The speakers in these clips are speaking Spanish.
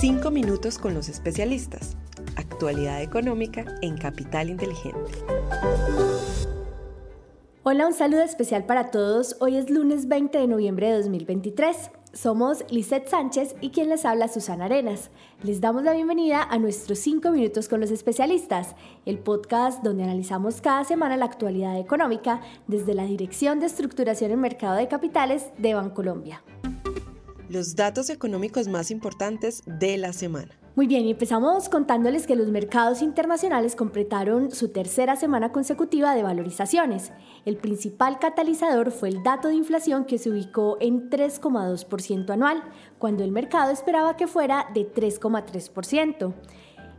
Cinco minutos con los especialistas. Actualidad económica en Capital Inteligente. Hola, un saludo especial para todos. Hoy es lunes 20 de noviembre de 2023. Somos Lisette Sánchez y quien les habla Susana Arenas. Les damos la bienvenida a nuestros 5 minutos con los especialistas, el podcast donde analizamos cada semana la actualidad económica desde la Dirección de Estructuración en Mercado de Capitales de Bancolombia. Los datos económicos más importantes de la semana. Muy bien, empezamos contándoles que los mercados internacionales completaron su tercera semana consecutiva de valorizaciones. El principal catalizador fue el dato de inflación que se ubicó en 3,2% anual, cuando el mercado esperaba que fuera de 3,3%.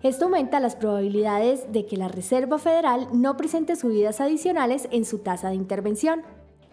Esto aumenta las probabilidades de que la Reserva Federal no presente subidas adicionales en su tasa de intervención.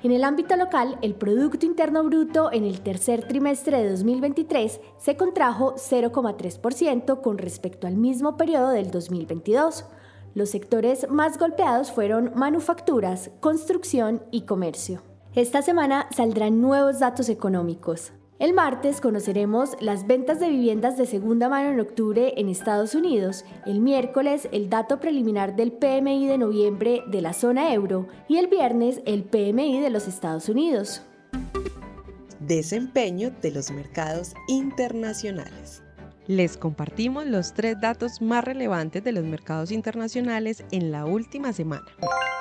En el ámbito local, el Producto Interno Bruto en el tercer trimestre de 2023 se contrajo 0,3% con respecto al mismo periodo del 2022. Los sectores más golpeados fueron manufacturas, construcción y comercio. Esta semana saldrán nuevos datos económicos. El martes conoceremos las ventas de viviendas de segunda mano en octubre en Estados Unidos, el miércoles el dato preliminar del PMI de noviembre de la zona euro y el viernes el PMI de los Estados Unidos. Desempeño de los mercados internacionales. Les compartimos los tres datos más relevantes de los mercados internacionales en la última semana.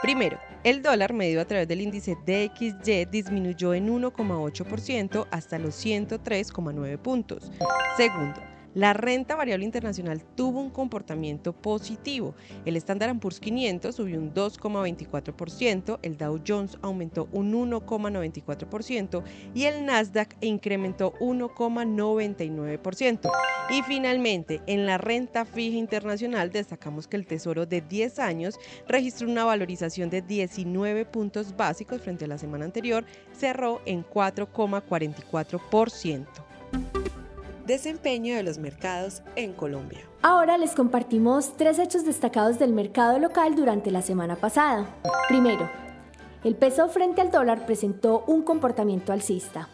Primero, el dólar medido a través del índice DXY disminuyó en 1,8% hasta los 103,9 puntos. Segundo, la renta variable internacional tuvo un comportamiento positivo. El Standard Poor's 500 subió un 2,24%, el Dow Jones aumentó un 1,94% y el Nasdaq incrementó 1,99%. Y finalmente, en la renta fija internacional destacamos que el Tesoro de 10 años registró una valorización de 19 puntos básicos frente a la semana anterior, cerró en 4,44% desempeño de los mercados en Colombia. Ahora les compartimos tres hechos destacados del mercado local durante la semana pasada. Primero, el peso frente al dólar presentó un comportamiento alcista.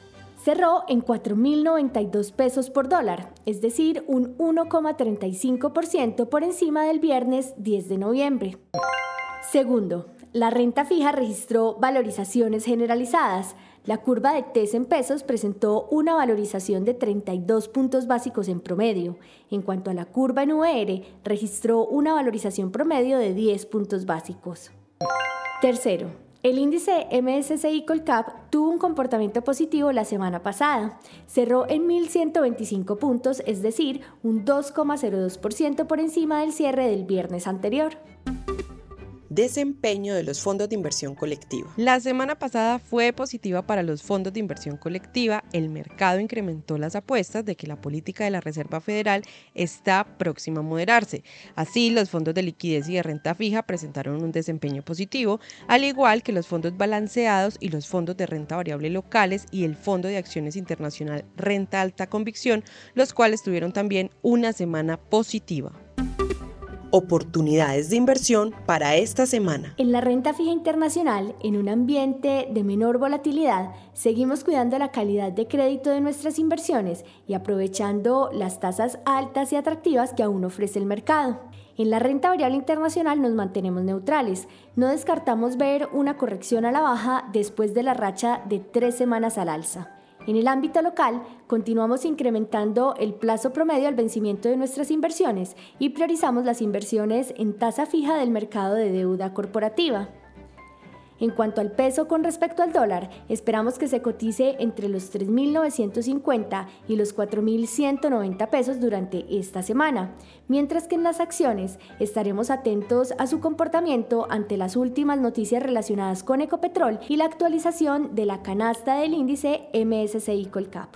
Cerró en 4.092 pesos por dólar, es decir, un 1,35% por encima del viernes 10 de noviembre. Segundo, la renta fija registró valorizaciones generalizadas, la curva de TES en pesos presentó una valorización de 32 puntos básicos en promedio. En cuanto a la curva en UR, registró una valorización promedio de 10 puntos básicos. Tercero, el índice MSCI Colcap tuvo un comportamiento positivo la semana pasada. Cerró en 1.125 puntos, es decir, un 2,02% por encima del cierre del viernes anterior desempeño de los fondos de inversión colectiva. La semana pasada fue positiva para los fondos de inversión colectiva. El mercado incrementó las apuestas de que la política de la Reserva Federal está próxima a moderarse. Así, los fondos de liquidez y de renta fija presentaron un desempeño positivo, al igual que los fondos balanceados y los fondos de renta variable locales y el Fondo de Acciones Internacional Renta Alta Convicción, los cuales tuvieron también una semana positiva oportunidades de inversión para esta semana. En la renta fija internacional, en un ambiente de menor volatilidad, seguimos cuidando la calidad de crédito de nuestras inversiones y aprovechando las tasas altas y atractivas que aún ofrece el mercado. En la renta variable internacional nos mantenemos neutrales. No descartamos ver una corrección a la baja después de la racha de tres semanas al alza. En el ámbito local, continuamos incrementando el plazo promedio al vencimiento de nuestras inversiones y priorizamos las inversiones en tasa fija del mercado de deuda corporativa. En cuanto al peso con respecto al dólar, esperamos que se cotice entre los 3.950 y los 4.190 pesos durante esta semana, mientras que en las acciones estaremos atentos a su comportamiento ante las últimas noticias relacionadas con Ecopetrol y la actualización de la canasta del índice MSCI Colcap.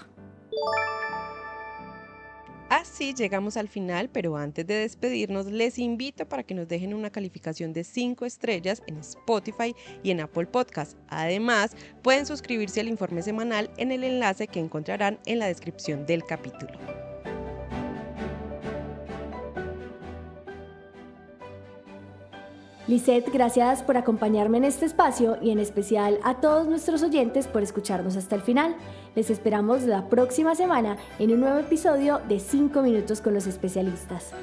Así llegamos al final, pero antes de despedirnos les invito para que nos dejen una calificación de 5 estrellas en Spotify y en Apple Podcast. Además, pueden suscribirse al informe semanal en el enlace que encontrarán en la descripción del capítulo. Lisette, gracias por acompañarme en este espacio y en especial a todos nuestros oyentes por escucharnos hasta el final. Les esperamos la próxima semana en un nuevo episodio de 5 minutos con los especialistas.